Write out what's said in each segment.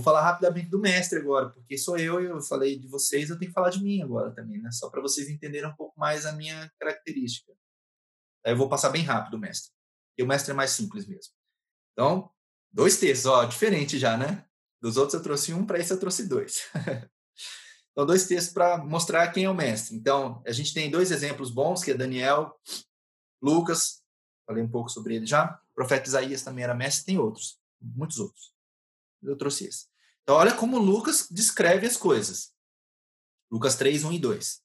vou falar rapidamente do mestre agora, porque sou eu, eu falei de vocês, eu tenho que falar de mim agora também, né? Só para vocês entenderem um pouco mais a minha característica. Aí eu vou passar bem rápido o mestre. E o mestre é mais simples mesmo. Então, dois textos, ó, diferente já, né? Dos outros eu trouxe um, para esse eu trouxe dois. então, dois textos para mostrar quem é o mestre. Então, a gente tem dois exemplos bons, que é Daniel, Lucas, falei um pouco sobre ele já. O profeta Isaías também era mestre, tem outros, muitos outros. Eu trouxe esse. Então, olha como Lucas descreve as coisas. Lucas 3, 1 e 2.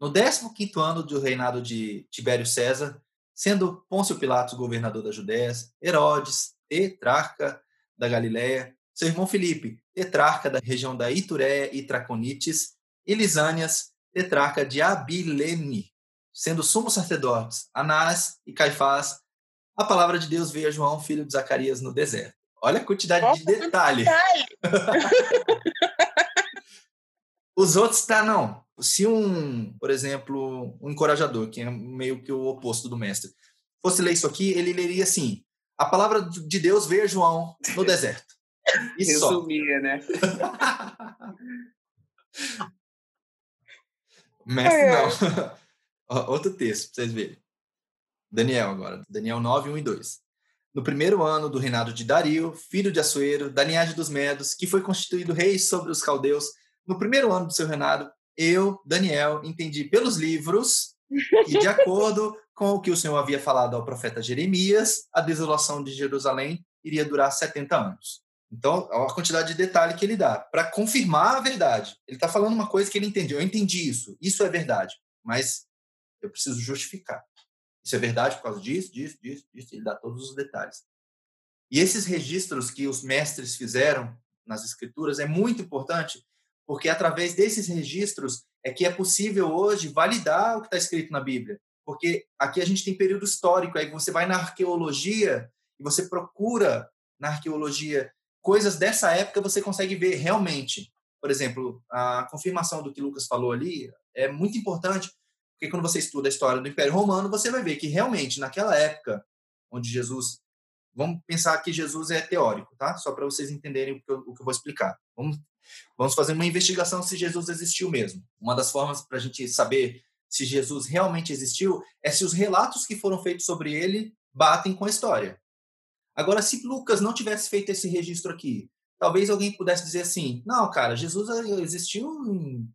No 15 ano do reinado de Tibério César, sendo Pôncio Pilatos governador da Judéia, Herodes, tetrarca da Galiléia, seu irmão Filipe, tetrarca da região da Itureia e Traconites, e Lisânias, tetrarca de Abilene, sendo sumos sacerdotes, Anás e Caifás, a palavra de Deus veio a João, filho de Zacarias, no deserto. Olha a quantidade Nossa, de detalhe. detalhe. Os outros tá não. Se um, por exemplo, um encorajador, que é meio que o oposto do mestre, fosse ler isso aqui, ele leria assim: a palavra de Deus veio a João no deserto. Isso Resumia, né? mestre não. Outro texto, para vocês verem. Daniel agora. Daniel 9, 1 e 2 no primeiro ano do reinado de Dario, filho de Assuero, da linhagem dos Medos, que foi constituído rei sobre os caldeus, no primeiro ano do seu reinado, eu, Daniel, entendi pelos livros e de acordo com o que o Senhor havia falado ao profeta Jeremias, a desolação de Jerusalém iria durar 70 anos. Então, a quantidade de detalhe que ele dá para confirmar a verdade. Ele está falando uma coisa que ele entendeu. Eu entendi isso. Isso é verdade. Mas eu preciso justificar. Isso é verdade por causa disso, disso, disso, disso. Ele dá todos os detalhes. E esses registros que os mestres fizeram nas escrituras é muito importante, porque através desses registros é que é possível hoje validar o que está escrito na Bíblia. Porque aqui a gente tem período histórico, aí você vai na arqueologia e você procura na arqueologia coisas dessa época, você consegue ver realmente. Por exemplo, a confirmação do que Lucas falou ali é muito importante, porque quando você estuda a história do Império Romano, você vai ver que realmente naquela época onde Jesus Vamos pensar que Jesus é teórico, tá? Só para vocês entenderem o que, eu, o que eu vou explicar. Vamos, vamos fazer uma investigação se Jesus existiu mesmo. Uma das formas para a gente saber se Jesus realmente existiu é se os relatos que foram feitos sobre ele batem com a história. Agora, se Lucas não tivesse feito esse registro aqui, talvez alguém pudesse dizer assim: não, cara, Jesus existiu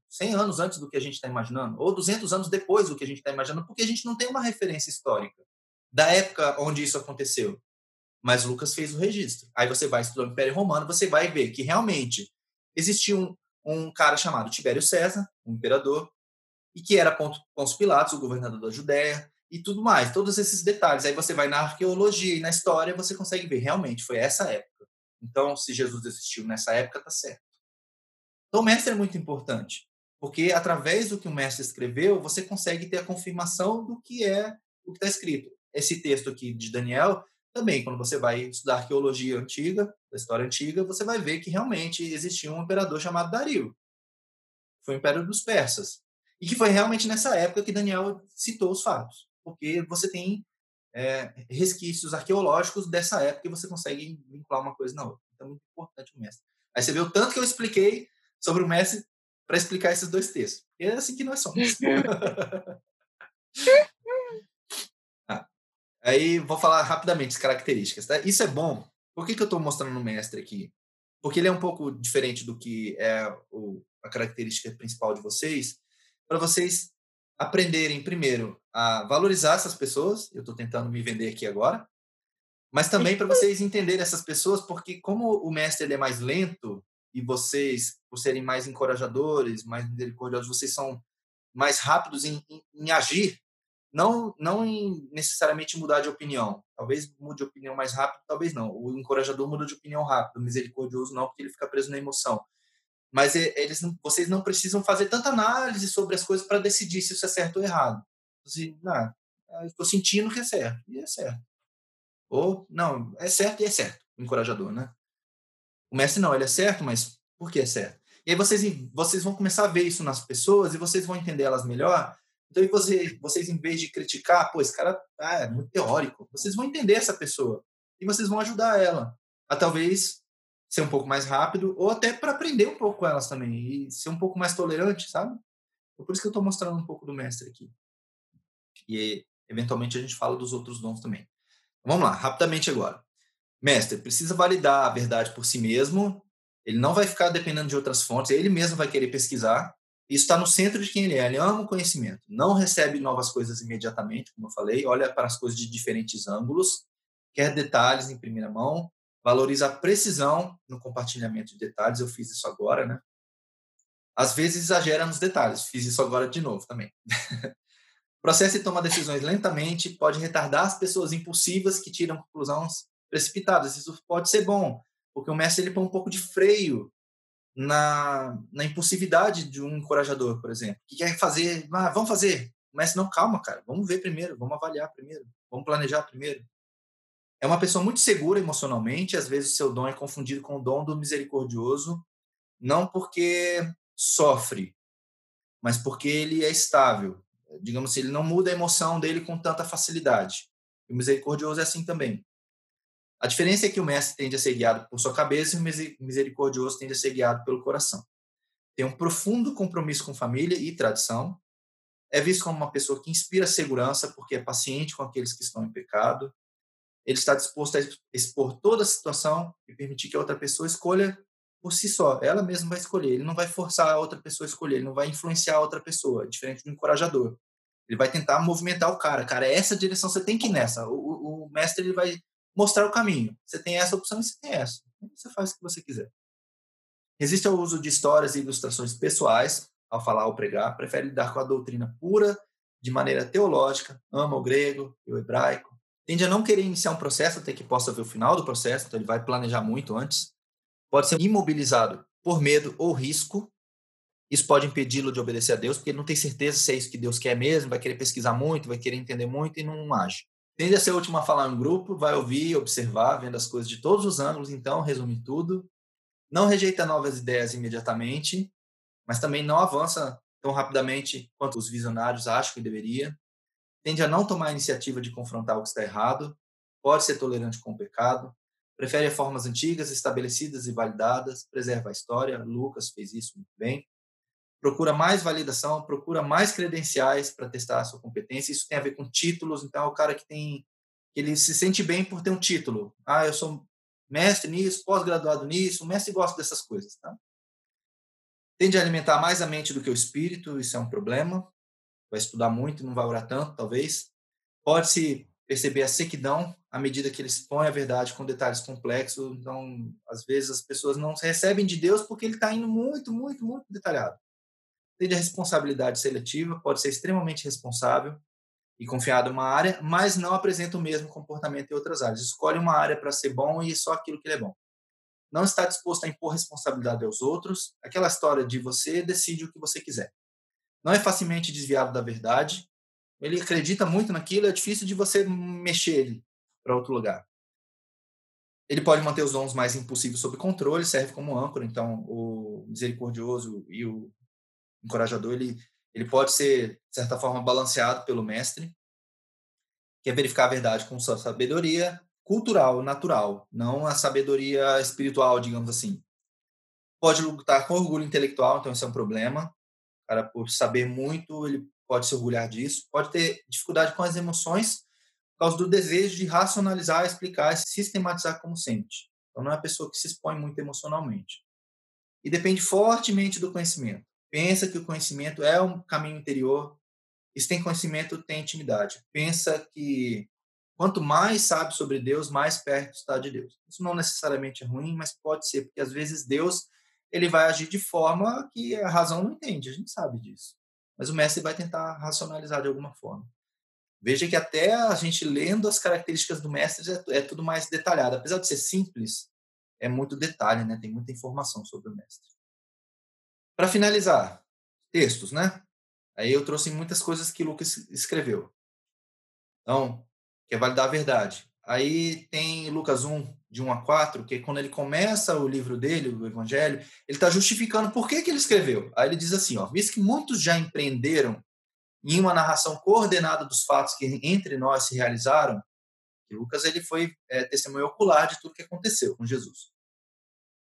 100 anos antes do que a gente está imaginando, ou 200 anos depois do que a gente está imaginando, porque a gente não tem uma referência histórica da época onde isso aconteceu. Mas Lucas fez o registro. Aí você vai estudar o Império Romano, você vai ver que realmente existia um, um cara chamado Tibério César, um imperador, e que era Pôncio Pilatos, o governador da Judéia, e tudo mais, todos esses detalhes. Aí você vai na arqueologia e na história, você consegue ver realmente foi essa época. Então, se Jesus existiu nessa época, está certo. Então, o mestre é muito importante, porque através do que o mestre escreveu, você consegue ter a confirmação do que é o que está escrito. Esse texto aqui de Daniel, também, quando você vai estudar arqueologia antiga, da história antiga, você vai ver que realmente existia um imperador chamado Dario. Foi o Império dos Persas. E que foi realmente nessa época que Daniel citou os fatos. Porque você tem é, resquícios arqueológicos dessa época e você consegue vincular uma coisa na outra. Então, é muito importante o mestre. Aí você vê o tanto que eu expliquei sobre o mestre para explicar esses dois textos. E é assim que nós somos. ah, aí vou falar rapidamente as características. Tá? Isso é bom. Por que, que eu estou mostrando o mestre aqui? Porque ele é um pouco diferente do que é o, a característica principal de vocês, para vocês aprenderem, primeiro, a valorizar essas pessoas. Eu estou tentando me vender aqui agora. Mas também para vocês entenderem essas pessoas, porque como o mestre ele é mais lento e vocês, por serem mais encorajadores, mais misericordiosos, vocês são mais rápidos em, em, em agir, não, não em necessariamente mudar de opinião. Talvez mude de opinião mais rápido, talvez não. O encorajador muda de opinião rápido, o misericordioso não, porque ele fica preso na emoção mas eles, vocês não precisam fazer tanta análise sobre as coisas para decidir se isso é certo ou errado. Não, estou sentindo que é certo, e é certo. Ou, não, é certo e é certo, encorajador, né? O mestre não, ele é certo, mas por que é certo? E aí vocês, vocês vão começar a ver isso nas pessoas e vocês vão entender elas melhor. Então, você, vocês, em vez de criticar, pô, esse cara ah, é muito teórico, vocês vão entender essa pessoa e vocês vão ajudar ela a talvez ser um pouco mais rápido, ou até para aprender um pouco com elas também, e ser um pouco mais tolerante, sabe? Por isso que eu estou mostrando um pouco do mestre aqui. E, eventualmente, a gente fala dos outros dons também. Vamos lá, rapidamente agora. Mestre, precisa validar a verdade por si mesmo, ele não vai ficar dependendo de outras fontes, ele mesmo vai querer pesquisar. Isso está no centro de quem ele é, ele ama o conhecimento, não recebe novas coisas imediatamente, como eu falei, olha para as coisas de diferentes ângulos, quer detalhes em primeira mão, valoriza a precisão no compartilhamento de detalhes, eu fiz isso agora, né? Às vezes exagera nos detalhes, fiz isso agora de novo também. Processo e toma decisões lentamente pode retardar as pessoas impulsivas que tiram conclusões precipitadas. Isso pode ser bom, porque o mestre ele põe um pouco de freio na, na impulsividade de um encorajador, por exemplo, que quer fazer, ah, vamos fazer. O mestre, não, calma, cara, vamos ver primeiro, vamos avaliar primeiro, vamos planejar primeiro. É uma pessoa muito segura emocionalmente, às vezes o seu dom é confundido com o dom do misericordioso, não porque sofre, mas porque ele é estável. Digamos assim, ele não muda a emoção dele com tanta facilidade. O misericordioso é assim também. A diferença é que o mestre tende a ser guiado por sua cabeça e o misericordioso tende a ser guiado pelo coração. Tem um profundo compromisso com família e tradição. É visto como uma pessoa que inspira segurança porque é paciente com aqueles que estão em pecado ele está disposto a expor toda a situação e permitir que a outra pessoa escolha por si só. Ela mesma vai escolher. Ele não vai forçar a outra pessoa a escolher. Ele não vai influenciar a outra pessoa, diferente do encorajador. Ele vai tentar movimentar o cara. Cara, é essa direção você tem que ir nessa. O, o mestre ele vai mostrar o caminho. Você tem essa opção e você tem essa. Você faz o que você quiser. Resiste ao uso de histórias e ilustrações pessoais ao falar ou pregar. Prefere lidar com a doutrina pura, de maneira teológica. Ama o grego e o hebraico tende a não querer iniciar um processo até que possa ver o final do processo, então ele vai planejar muito antes. Pode ser imobilizado por medo ou risco. Isso pode impedi-lo de obedecer a Deus, porque ele não tem certeza se é isso que Deus quer mesmo, vai querer pesquisar muito, vai querer entender muito e não age. Tende a ser o último a falar em grupo, vai ouvir, observar, vendo as coisas de todos os ângulos, então, resume tudo. Não rejeita novas ideias imediatamente, mas também não avança tão rapidamente quanto os visionários acham que deveria tende a não tomar a iniciativa de confrontar o que está errado, pode ser tolerante com o pecado, prefere formas antigas, estabelecidas e validadas, preserva a história, Lucas fez isso muito bem, procura mais validação, procura mais credenciais para testar a sua competência, isso tem a ver com títulos, então é o cara que tem, ele se sente bem por ter um título, ah, eu sou mestre nisso, pós-graduado nisso, o mestre gosta dessas coisas, tá? Tende a alimentar mais a mente do que o espírito, isso é um problema vai estudar muito, não vai orar tanto, talvez. Pode-se perceber a sequidão à medida que ele expõe a verdade com detalhes complexos. Então, às vezes, as pessoas não recebem de Deus porque ele está indo muito, muito, muito detalhado. Tem a responsabilidade seletiva, pode ser extremamente responsável e confiado em uma área, mas não apresenta o mesmo comportamento em outras áreas. Escolhe uma área para ser bom e só aquilo que ele é bom. Não está disposto a impor responsabilidade aos outros. Aquela história de você decide o que você quiser não é facilmente desviado da verdade. Ele acredita muito naquilo, é difícil de você mexer ele para outro lugar. Ele pode manter os dons mais impossíveis sob controle, serve como âncora. Então, o misericordioso e o encorajador, ele, ele pode ser, de certa forma, balanceado pelo mestre, que é verificar a verdade com sua sabedoria cultural, natural, não a sabedoria espiritual, digamos assim. Pode lutar com orgulho intelectual, então isso é um problema cara, por saber muito, ele pode se orgulhar disso, pode ter dificuldade com as emoções por causa do desejo de racionalizar, explicar e sistematizar como sente. Então, não é a pessoa que se expõe muito emocionalmente. E depende fortemente do conhecimento. Pensa que o conhecimento é um caminho interior. E se tem conhecimento, tem intimidade. Pensa que quanto mais sabe sobre Deus, mais perto está de Deus. Isso não necessariamente é ruim, mas pode ser, porque às vezes Deus ele vai agir de forma que a razão não entende, a gente sabe disso. Mas o mestre vai tentar racionalizar de alguma forma. Veja que até a gente lendo as características do mestre é, é tudo mais detalhado. Apesar de ser simples, é muito detalhe, né? tem muita informação sobre o mestre. Para finalizar, textos, né? Aí eu trouxe muitas coisas que Lucas escreveu. Então, que é validar a verdade. Aí tem Lucas 1, de 1 a 4, que é quando ele começa o livro dele, o Evangelho, ele está justificando por que, que ele escreveu. Aí ele diz assim: ó, visto que muitos já empreenderam em uma narração coordenada dos fatos que entre nós se realizaram, Lucas ele foi é, testemunho ocular de tudo que aconteceu com Jesus.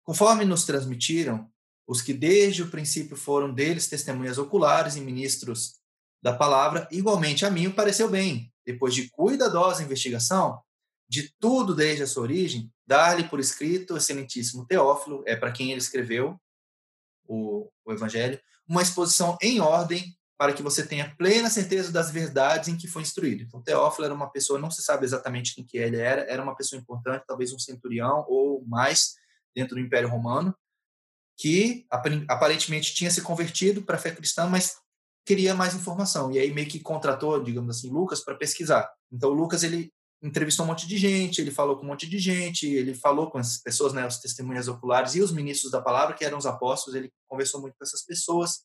Conforme nos transmitiram, os que desde o princípio foram deles testemunhas oculares e ministros da palavra, igualmente a mim pareceu bem, depois de cuidadosa investigação de tudo desde a sua origem, dar-lhe por escrito, excelentíssimo Teófilo, é para quem ele escreveu o, o Evangelho, uma exposição em ordem para que você tenha plena certeza das verdades em que foi instruído. Então, Teófilo era uma pessoa, não se sabe exatamente quem que ele era, era uma pessoa importante, talvez um centurião ou mais dentro do Império Romano, que aparentemente tinha se convertido para a fé cristã, mas queria mais informação. E aí meio que contratou, digamos assim, Lucas para pesquisar. Então, Lucas ele entrevistou um monte de gente, ele falou com um monte de gente, ele falou com as pessoas, né, as testemunhas oculares e os ministros da palavra, que eram os apóstolos, ele conversou muito com essas pessoas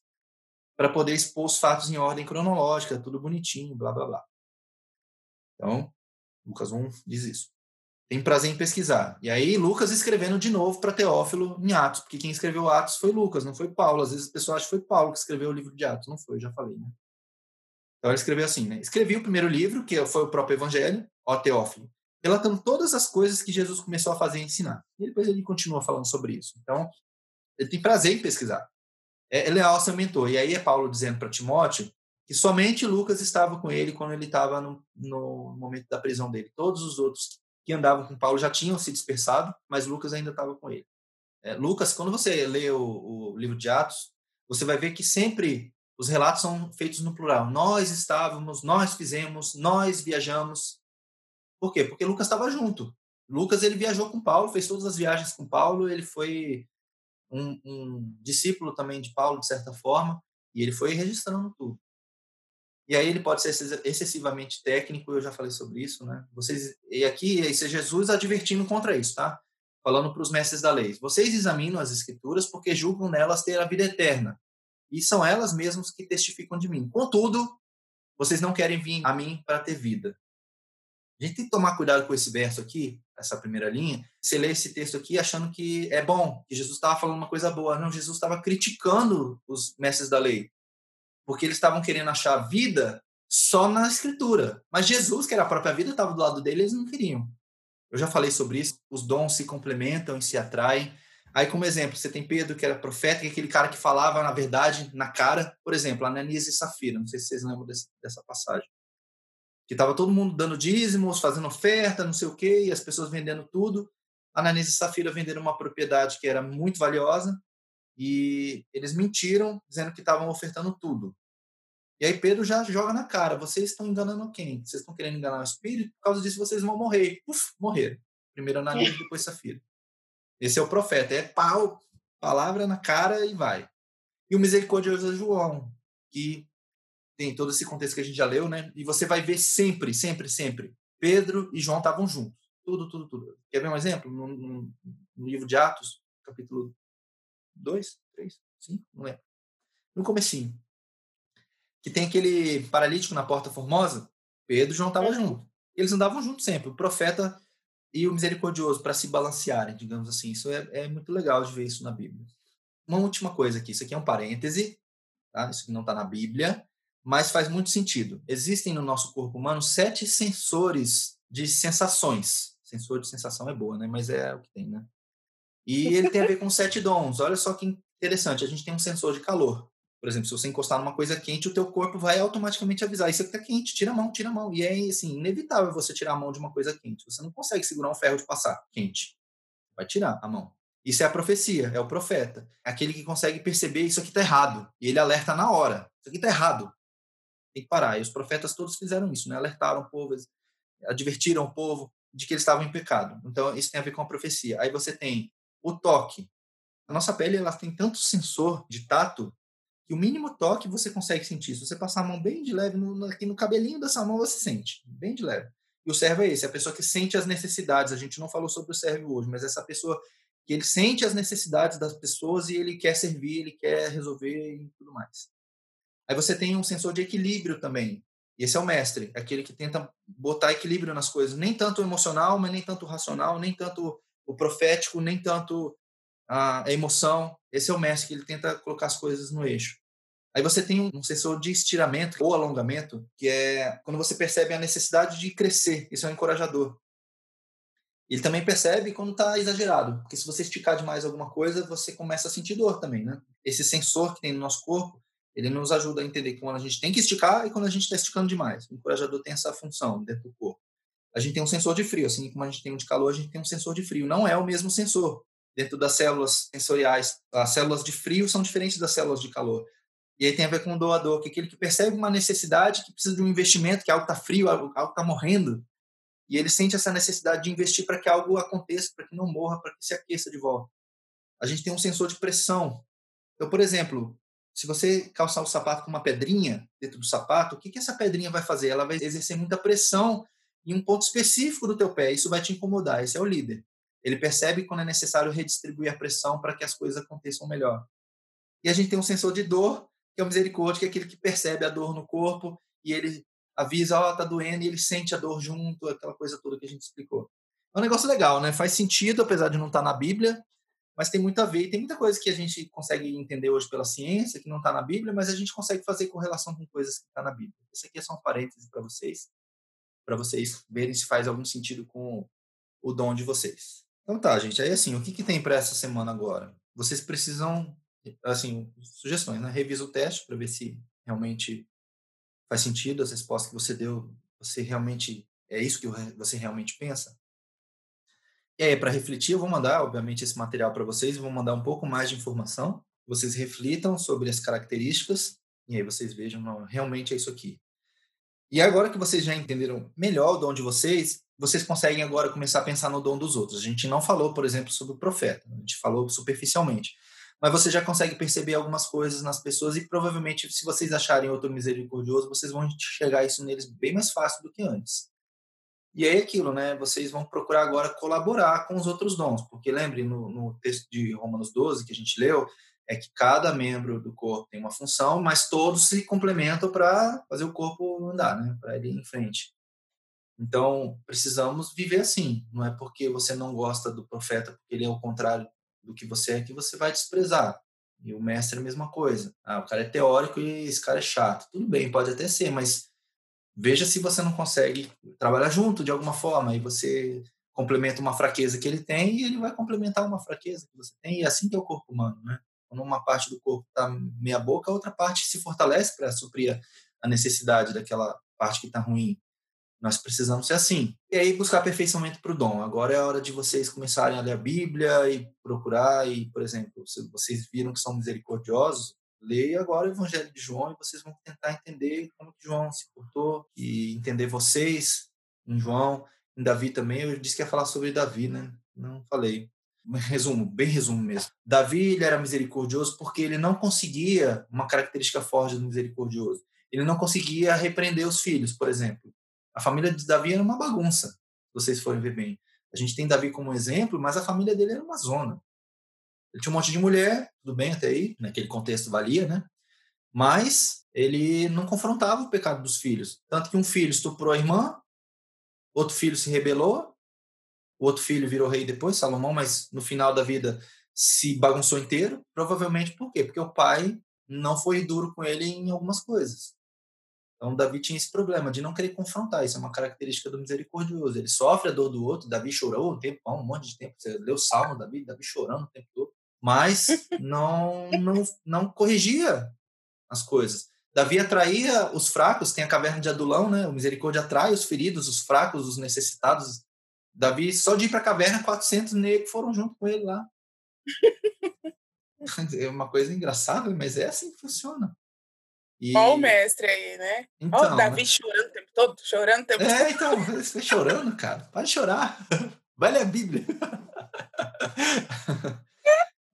para poder expor os fatos em ordem cronológica, tudo bonitinho, blá blá blá. Então, Lucas 1 diz isso. Tem prazer em pesquisar. E aí, Lucas escrevendo de novo para Teófilo em Atos, porque quem escreveu Atos foi Lucas, não foi Paulo. Às vezes o pessoal acha que foi Paulo que escreveu o livro de Atos. Não foi, já falei, né? Então ele escreveu assim, né? Escrevi o primeiro livro, que foi o próprio Evangelho, ó Teófilo, relatando todas as coisas que Jesus começou a fazer e ensinar. E depois ele continua falando sobre isso. Então, ele tem prazer em pesquisar. É, é leal seu mentor. E aí é Paulo dizendo para Timóteo que somente Lucas estava com ele quando ele estava no, no momento da prisão dele. Todos os outros que andavam com Paulo já tinham se dispersado, mas Lucas ainda estava com ele. É, Lucas, quando você lê o, o, livro de Atos, você vai ver que sempre os relatos são feitos no plural. Nós estávamos, nós fizemos, nós viajamos. Por quê? Porque Lucas estava junto. Lucas ele viajou com Paulo, fez todas as viagens com Paulo, ele foi um, um discípulo também de Paulo, de certa forma, e ele foi registrando tudo. E aí ele pode ser excessivamente técnico, eu já falei sobre isso, né? Vocês e aqui esse é Jesus advertindo contra isso, tá? Falando para os mestres da lei. Vocês examinam as escrituras porque julgam nelas ter a vida eterna, e são elas mesmas que testificam de mim. Contudo, vocês não querem vir a mim para ter vida. A gente tem que tomar cuidado com esse verso aqui, essa primeira linha. Você lê esse texto aqui achando que é bom, que Jesus estava falando uma coisa boa. Não, Jesus estava criticando os mestres da lei porque eles estavam querendo achar vida só na escritura. Mas Jesus, que era a própria vida, estava do lado dele, eles não queriam. Eu já falei sobre isso, os dons se complementam e se atraem. Aí, como exemplo, você tem Pedro, que era profeta, que é aquele cara que falava, na verdade, na cara. Por exemplo, Ananias e Safira, não sei se vocês lembram desse, dessa passagem. Que estava todo mundo dando dízimos, fazendo oferta, não sei o quê, e as pessoas vendendo tudo. Ananias e Safira venderam uma propriedade que era muito valiosa, e eles mentiram, dizendo que estavam ofertando tudo. E aí Pedro já joga na cara: vocês estão enganando quem? Vocês estão querendo enganar o espírito? Por causa disso vocês vão morrer. Uf, morreram. Primeiro Ananias, é. depois Safira. Esse é o profeta. É pau, palavra na cara e vai. E o misericordioso é João, que tem todo esse contexto que a gente já leu, né? E você vai ver sempre, sempre, sempre. Pedro e João estavam juntos. Tudo, tudo, tudo. Quer ver um exemplo? No, no, no livro de Atos, capítulo dois, três, cinco, não lembro. No comecinho. Que tem aquele paralítico na Porta Formosa, Pedro e João estavam juntos. Eles andavam juntos sempre, o profeta e o misericordioso, para se balancearem, digamos assim. Isso é, é, muito legal de ver isso na Bíblia. Uma última coisa aqui, isso aqui é um parêntese, tá? isso aqui não está na Bíblia, mas faz muito sentido. Existem no nosso corpo humano sete sensores de sensações. Sensor de sensação é boa, né? Mas é o que tem, né? E ele tem a ver com sete dons. Olha só que interessante. A gente tem um sensor de calor. Por exemplo, se você encostar numa coisa quente, o teu corpo vai automaticamente avisar. Isso está quente, tira a mão, tira a mão. E é assim, inevitável você tirar a mão de uma coisa quente. Você não consegue segurar um ferro de passar quente. Vai tirar a mão. Isso é a profecia, é o profeta. Aquele que consegue perceber isso aqui está errado. E ele alerta na hora. Isso aqui está errado. Tem que parar. E os profetas todos fizeram isso, né? Alertaram o povo, advertiram o povo de que eles estavam em pecado. Então, isso tem a ver com a profecia. Aí você tem o toque. A nossa pele ela tem tanto sensor de tato que o mínimo toque você consegue sentir. Se você passar a mão bem de leve no, aqui no cabelinho dessa mão, você sente, bem de leve. E o servo é esse, a pessoa que sente as necessidades. A gente não falou sobre o servo hoje, mas essa pessoa que ele sente as necessidades das pessoas e ele quer servir, ele quer resolver e tudo mais. Aí você tem um sensor de equilíbrio também. Esse é o mestre, aquele que tenta botar equilíbrio nas coisas, nem tanto emocional, mas nem tanto racional, nem tanto o profético, nem tanto a emoção. Esse é o mestre que ele tenta colocar as coisas no eixo. Aí você tem um sensor de estiramento ou alongamento, que é quando você percebe a necessidade de crescer. Isso é um encorajador. Ele também percebe quando está exagerado, porque se você esticar demais alguma coisa, você começa a sentir dor também, né? Esse sensor que tem no nosso corpo, ele nos ajuda a entender quando a gente tem que esticar e quando a gente está esticando demais. O encorajador tem essa função dentro do corpo. A gente tem um sensor de frio, assim como a gente tem um de calor, a gente tem um sensor de frio. Não é o mesmo sensor dentro das células sensoriais. As células de frio são diferentes das células de calor. E aí tem a ver com o doador, que é aquele que percebe uma necessidade, que precisa de um investimento, que algo está frio, algo está morrendo, e ele sente essa necessidade de investir para que algo aconteça, para que não morra, para que se aqueça de volta. A gente tem um sensor de pressão. Então, por exemplo, se você calçar o sapato com uma pedrinha dentro do sapato, o que, que essa pedrinha vai fazer? Ela vai exercer muita pressão em um ponto específico do teu pé. Isso vai te incomodar. Esse é o líder. Ele percebe quando é necessário redistribuir a pressão para que as coisas aconteçam melhor. E a gente tem um sensor de dor, que é o misericórdia, que é aquele que percebe a dor no corpo e ele avisa, ó, oh, tá doendo, e ele sente a dor junto, aquela coisa toda que a gente explicou. É um negócio legal, né? Faz sentido, apesar de não estar tá na Bíblia, mas tem muito a ver. E tem muita coisa que a gente consegue entender hoje pela ciência, que não está na Bíblia, mas a gente consegue fazer correlação com coisas que estão tá na Bíblia. Esse aqui é só um parêntese para vocês, para vocês verem se faz algum sentido com o dom de vocês. Então tá, gente. Aí assim, o que, que tem para essa semana agora? Vocês precisam, assim, sugestões, né? Revisa o teste para ver se realmente faz sentido as respostas que você deu, você realmente é isso que você realmente pensa? E aí, para refletir, eu vou mandar, obviamente, esse material para vocês, vou mandar um pouco mais de informação, vocês reflitam sobre as características, e aí vocês vejam, não, realmente é isso aqui. E agora que vocês já entenderam melhor o dom de vocês, vocês conseguem agora começar a pensar no dom dos outros. A gente não falou, por exemplo, sobre o profeta, a gente falou superficialmente mas você já consegue perceber algumas coisas nas pessoas e provavelmente, se vocês acharem outro misericordioso, vocês vão enxergar isso neles bem mais fácil do que antes. E é aquilo, né? Vocês vão procurar agora colaborar com os outros dons, porque lembre, no, no texto de Romanos 12 que a gente leu, é que cada membro do corpo tem uma função, mas todos se complementam para fazer o corpo andar, né? Para ele ir em frente. Então, precisamos viver assim. Não é porque você não gosta do profeta, porque ele é o contrário do que você é que você vai desprezar. E o mestre é a mesma coisa. Ah, o cara é teórico e esse cara é chato. Tudo bem, pode até ser, mas veja se você não consegue trabalhar junto de alguma forma. E você complementa uma fraqueza que ele tem e ele vai complementar uma fraqueza que você tem. E é assim que é o corpo humano, né? Quando uma parte do corpo está meia boca, a outra parte se fortalece para suprir a necessidade daquela parte que está ruim. Nós precisamos ser assim. E aí buscar aperfeiçoamento para o dom. Agora é a hora de vocês começarem a ler a Bíblia e procurar. E, por exemplo, se vocês viram que são misericordiosos, leia agora o Evangelho de João e vocês vão tentar entender como que João se portou e entender vocês em João, em Davi também. Eu disse que ia falar sobre Davi, né? Não falei. Resumo, bem resumo mesmo. Davi ele era misericordioso porque ele não conseguia uma característica forte do misericordioso. Ele não conseguia repreender os filhos, por exemplo. A família de Davi era uma bagunça, se vocês forem ver bem. A gente tem Davi como exemplo, mas a família dele era uma zona. Ele tinha um monte de mulher, tudo bem até aí, naquele contexto valia, né? Mas ele não confrontava o pecado dos filhos. Tanto que um filho estuprou a irmã, outro filho se rebelou, o outro filho virou rei depois, Salomão, mas no final da vida se bagunçou inteiro. Provavelmente por quê? Porque o pai não foi duro com ele em algumas coisas. Então, Davi tinha esse problema de não querer confrontar. Isso é uma característica do misericordioso. Ele sofre a dor do outro. Davi chorou um tempo, um monte de tempo. Você leu o salmo, Davi, Davi chorando o tempo todo. Mas não, não, não corrigia as coisas. Davi atraía os fracos. Tem a caverna de Adulão, né? O misericórdia atrai os feridos, os fracos, os necessitados. Davi, só de ir para a caverna, 400 negros foram junto com ele lá. É uma coisa engraçada, mas é assim que funciona. E... Olha o mestre aí, né? Então, Olha o Davi mas... chorando o tempo todo, chorando o tempo é, todo. É, então, você chorando, cara. Pode chorar. Vai ler a Bíblia.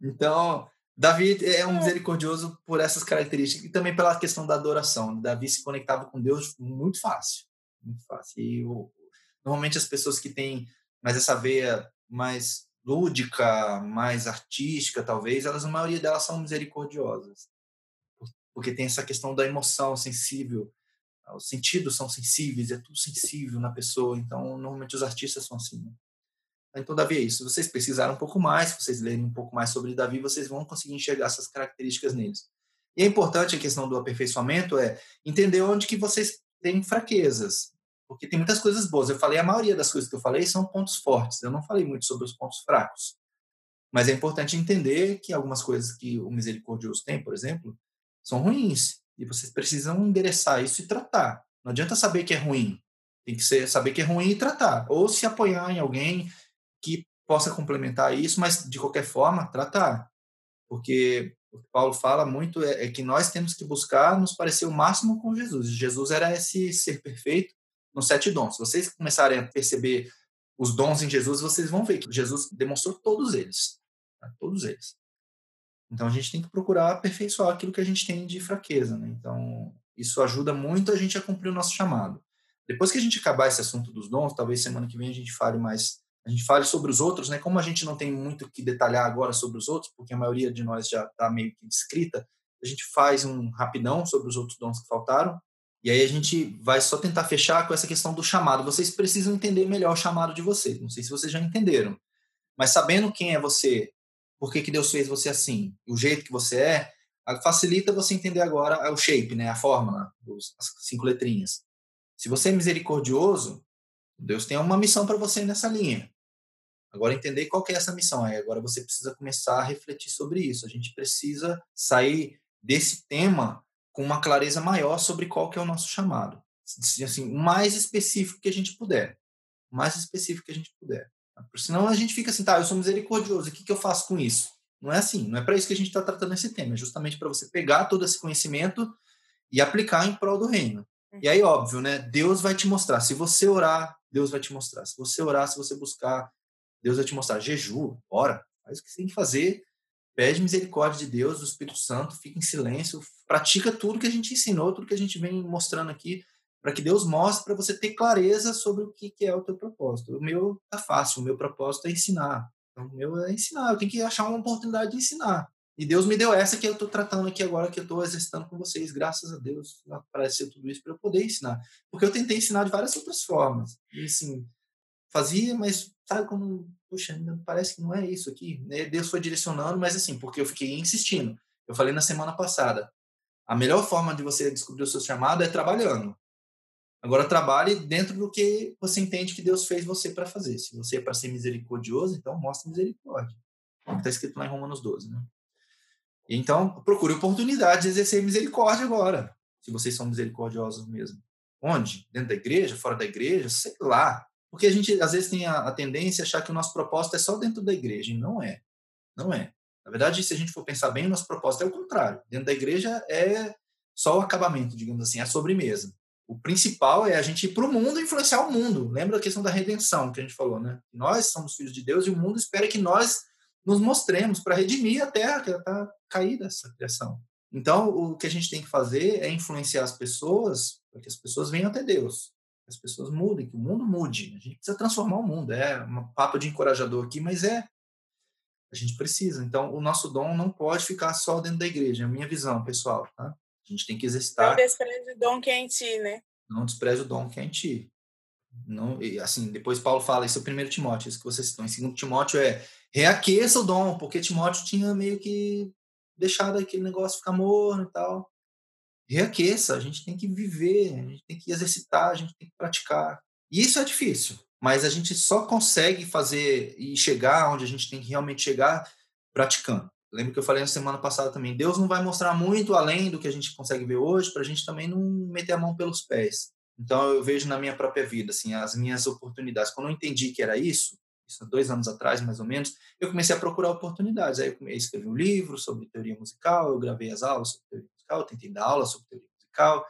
Então, Davi é um misericordioso por essas características e também pela questão da adoração. Davi se conectava com Deus muito fácil. Muito fácil. E o, normalmente as pessoas que têm mais essa veia mais lúdica, mais artística, talvez, elas, a maioria delas são misericordiosas porque tem essa questão da emoção sensível. Os sentidos são sensíveis, é tudo sensível na pessoa. Então, normalmente os artistas são assim. Né? Então, Davi é isso. Se vocês pesquisarem um pouco mais, se vocês lerem um pouco mais sobre Davi, vocês vão conseguir enxergar essas características neles. E é importante a questão do aperfeiçoamento é entender onde que vocês têm fraquezas. porque tem muitas coisas boas. Eu falei, a maioria das coisas que eu falei são pontos fortes, eu não falei muito sobre os pontos fracos. Mas é importante entender que algumas coisas que o misericordioso tem, por exemplo, são ruins, e vocês precisam endereçar isso e tratar. Não adianta saber que é ruim, tem que ser, saber que é ruim e tratar, ou se apoiar em alguém que possa complementar isso, mas de qualquer forma, tratar. Porque o que Paulo fala muito é, é, que nós temos que buscar nos parecer o máximo com Jesus. Jesus era esse ser perfeito nos sete dons. Se vocês começarem a perceber os dons em Jesus, vocês vão ver que Jesus demonstrou todos eles. Tá? Todos eles. Então a gente tem que procurar aperfeiçoar aquilo que a gente tem de fraqueza. Né? Então isso ajuda muito a gente a cumprir o nosso chamado. Depois que a gente acabar esse assunto dos dons, talvez semana que vem a gente fale mais a gente fale sobre os outros, né? Como a gente não tem muito que detalhar agora sobre os outros, porque a maioria de nós já está meio que descrita, a gente faz um rapidão sobre os outros dons que faltaram, e aí a gente vai só tentar fechar com essa questão do chamado. Vocês precisam entender melhor o chamado de vocês. Não sei se vocês já entenderam, mas sabendo quem é você, por que, que Deus fez você assim, o jeito que você é, facilita você entender agora o shape, né? A fórmula, as cinco letrinhas. Se você é misericordioso, Deus tem uma missão para você nessa linha. Agora, entender qual é essa missão. Aí, agora você precisa começar a refletir sobre isso. A gente precisa sair desse tema com uma clareza maior sobre qual que é o nosso chamado. Assim, o mais específico que a gente puder. O mais específico que a gente puder. Porque senão a gente fica assim, tá, eu sou misericordioso, o que, que eu faço com isso? Não é assim, não é para isso que a gente está tratando esse tema, é justamente para você pegar todo esse conhecimento e aplicar em prol do reino. E aí, óbvio, né? Deus vai te mostrar. Se você orar, Deus vai te mostrar. Se você orar, se você buscar, Deus vai te mostrar. Jejum, ora, faz o que você tem que fazer. Pede misericórdia de Deus, do Espírito Santo, fica em silêncio, pratica tudo que a gente ensinou, tudo que a gente vem mostrando aqui, para que Deus mostre para você ter clareza sobre o que, que é o teu propósito. O meu tá fácil, o meu propósito é ensinar. Então, o meu é ensinar, eu tenho que achar uma oportunidade de ensinar. E Deus me deu essa que eu estou tratando aqui agora, que eu estou exercitando com vocês. Graças a Deus apareceu tudo isso para eu poder ensinar. Porque eu tentei ensinar de várias outras formas. E assim, fazia, mas sabe como, puxa, parece que não é isso aqui. Né? Deus foi direcionando, mas assim, porque eu fiquei insistindo. Eu falei na semana passada, a melhor forma de você descobrir o seu chamado é trabalhando. Agora trabalhe dentro do que você entende que Deus fez você para fazer. Se você é para ser misericordioso, então mostre misericórdia. Está escrito lá em Romanos 12, né? Então, procure oportunidade de exercer misericórdia agora, se vocês são misericordiosos mesmo. Onde? Dentro da igreja? Fora da igreja? Sei lá. Porque a gente, às vezes, tem a, a tendência a achar que o nosso propósito é só dentro da igreja, e não é. Não é. Na verdade, se a gente for pensar bem, o nosso propósito é o contrário. Dentro da igreja é só o acabamento, digamos assim, a sobremesa. O principal é a gente ir para o mundo e influenciar o mundo. Lembra a questão da redenção que a gente falou, né? Nós somos filhos de Deus e o mundo espera que nós nos mostremos para redimir a terra que está caída, essa criação. Então, o que a gente tem que fazer é influenciar as pessoas para que as pessoas venham até Deus, as pessoas mudem, que o mundo mude. A gente precisa transformar o mundo. É um papo de encorajador aqui, mas é. A gente precisa. Então, o nosso dom não pode ficar só dentro da igreja, é a minha visão, pessoal. Tá? A gente tem que exercitar. Não despreze o dom que é em ti, né? Não despreze o dom que é em ti. Não, assim, depois Paulo fala, isso é o primeiro Timóteo, isso que vocês estão. Em segundo Timóteo é reaqueça o dom, porque Timóteo tinha meio que deixado aquele negócio ficar morno e tal. Reaqueça, a gente tem que viver, a gente tem que exercitar, a gente tem que praticar. E isso é difícil, mas a gente só consegue fazer e chegar onde a gente tem que realmente chegar praticando. Lembra que eu falei na semana passada também, Deus não vai mostrar muito além do que a gente consegue ver hoje, para a gente também não meter a mão pelos pés. Então eu vejo na minha própria vida, assim, as minhas oportunidades. Quando eu entendi que era isso, isso há dois anos atrás, mais ou menos, eu comecei a procurar oportunidades. Aí eu escrever um livro sobre teoria musical, eu gravei as aulas sobre teoria musical, tentei dar aula sobre teoria musical,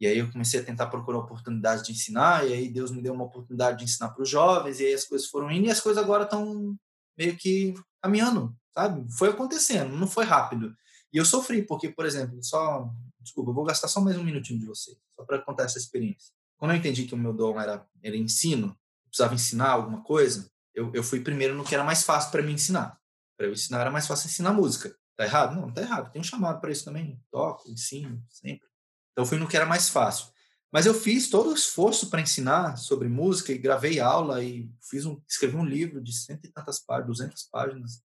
e aí eu comecei a tentar procurar oportunidades de ensinar, e aí Deus me deu uma oportunidade de ensinar para os jovens, e aí as coisas foram indo, e as coisas agora estão meio que caminhando, sabe? Foi acontecendo, não foi rápido. E eu sofri, porque, por exemplo, só. Desculpa, eu vou gastar só mais um minutinho de você, só para contar essa experiência. Quando eu entendi que o meu dom era, era ensino, precisava ensinar alguma coisa, eu, eu fui primeiro no que era mais fácil para me ensinar. Para eu ensinar era mais fácil ensinar música. Tá errado? Não, não tá errado. Tem um chamado para isso também. Toco, ensino, sempre. Então fui no que era mais fácil. Mas eu fiz todo o esforço para ensinar sobre música e gravei aula e fiz um, escrevi um livro de cento e tantas páginas, duzentas páginas.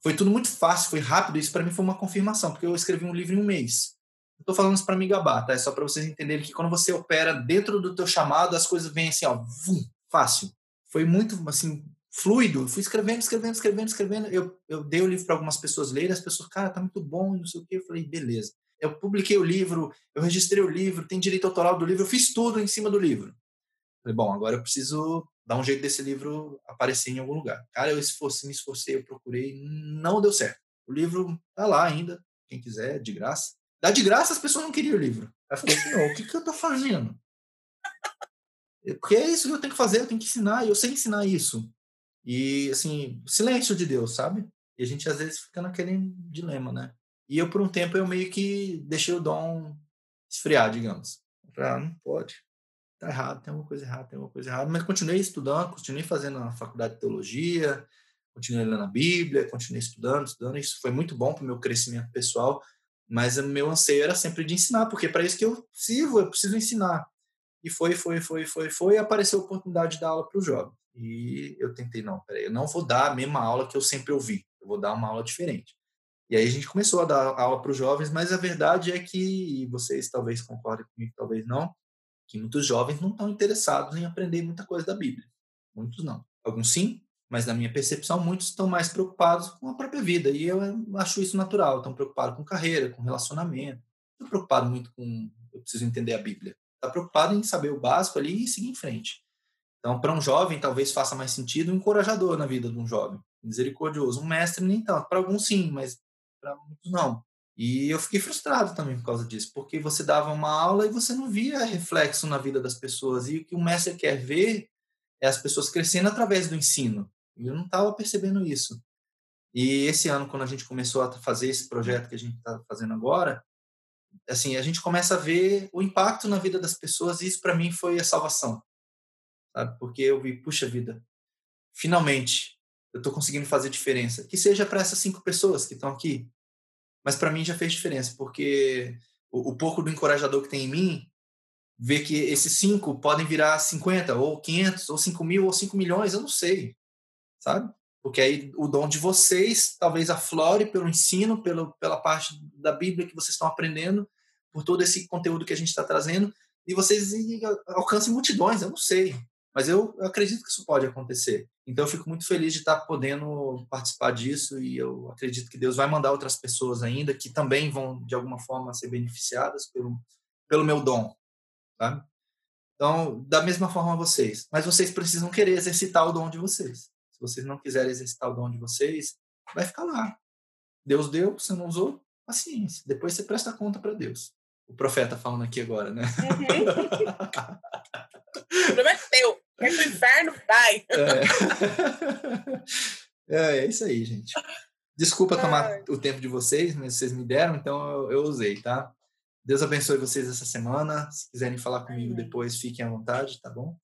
Foi tudo muito fácil, foi rápido. Isso para mim foi uma confirmação, porque eu escrevi um livro em um mês. Estou falando isso para me gabar, tá? É só para vocês entenderem que quando você opera dentro do teu chamado, as coisas vêm assim, ó, vum, fácil. Foi muito, assim, fluido. Fui escrevendo, escrevendo, escrevendo, escrevendo. Eu, eu dei o livro para algumas pessoas lerem, as pessoas, cara, tá muito bom, não sei o quê. Eu falei, beleza. Eu publiquei o livro, eu registrei o livro, tem direito autoral do livro, eu fiz tudo em cima do livro. Falei, bom, agora eu preciso dar um jeito desse livro aparecer em algum lugar. Cara, eu esforcei, me esforcei, eu procurei, não deu certo. O livro tá lá ainda, quem quiser, de graça. Dá de graça, as pessoas não queriam o livro. Aí eu falei, senhor, o que, que eu tô fazendo? Porque é isso que eu tenho que fazer, eu tenho que ensinar, e eu sei ensinar isso. E, assim, silêncio de Deus, sabe? E a gente às vezes fica naquele dilema, né? E eu, por um tempo, eu meio que deixei o dom esfriar, digamos. Ah, não pode. Tá errado, tem alguma coisa errada, tem alguma coisa errada. Mas continuei estudando, continuei fazendo a faculdade de teologia, continuei lendo a Bíblia, continuei estudando, estudando. Isso foi muito bom para o meu crescimento pessoal. Mas o meu anseio era sempre de ensinar, porque é para isso que eu sirvo, eu preciso ensinar. E foi, foi, foi, foi, foi, e apareceu a oportunidade de dar aula para o jovem. E eu tentei, não, peraí, eu não vou dar a mesma aula que eu sempre ouvi, eu vou dar uma aula diferente. E aí a gente começou a dar aula para os jovens, mas a verdade é que, e vocês talvez concordem comigo, talvez não, que muitos jovens não estão interessados em aprender muita coisa da Bíblia. Muitos não. Alguns sim, mas na minha percepção, muitos estão mais preocupados com a própria vida. E eu acho isso natural. Estão preocupados com carreira, com relacionamento. Não preocupado muito com. Eu preciso entender a Bíblia. Está preocupado em saber o básico ali e seguir em frente. Então, para um jovem, talvez faça mais sentido um encorajador na vida de um jovem, misericordioso. Um mestre, nem tanto. Para alguns, sim, mas para muitos, não. E eu fiquei frustrado também por causa disso, porque você dava uma aula e você não via reflexo na vida das pessoas. E o que o mestre quer ver é as pessoas crescendo através do ensino. E eu não estava percebendo isso. E esse ano, quando a gente começou a fazer esse projeto que a gente está fazendo agora, assim, a gente começa a ver o impacto na vida das pessoas e isso para mim foi a salvação sabe? Porque eu vi, puxa vida, finalmente eu estou conseguindo fazer diferença. Que seja para essas cinco pessoas que estão aqui, mas para mim já fez diferença, porque o, o, pouco do encorajador que tem em mim, vê que esses cinco podem virar 50, ou 500, ou 5 mil, ou 5 milhões, eu não sei, sabe? Porque aí o dom de vocês talvez aflore pelo ensino, pelo, pela parte da Bíblia que vocês estão aprendendo, por todo esse conteúdo que a gente está trazendo, e vocês alcancem multidões, eu não sei. Mas eu, eu acredito que isso pode acontecer. Então eu fico muito feliz de estar podendo participar disso e eu acredito que Deus vai mandar outras pessoas ainda que também vão de alguma forma ser beneficiadas pelo pelo meu dom, tá? Então, da mesma forma vocês, mas vocês precisam querer exercitar o dom de vocês. Se vocês não quiserem exercitar o dom de vocês, vai ficar lá. Deus deu, você não usou, paciência. Depois você presta conta para Deus. O profeta falando aqui agora, né? Uhum. Prometeu. Vai pro inferno, vai. É. é, é isso aí, gente. Desculpa tomar o tempo de vocês, mas vocês me deram, então eu, eu, usei, tá? Deus abençoe vocês essa semana. Se quiserem falar comigo depois, fiquem à vontade, tá bom?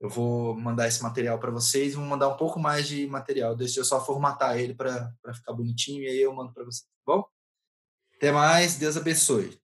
Eu vou mandar esse material para vocês vou mandar um pouco mais de material. Deixa eu só formatar ele para ficar bonitinho e aí eu mando para vocês, tá bom? Até mais, Deus abençoe.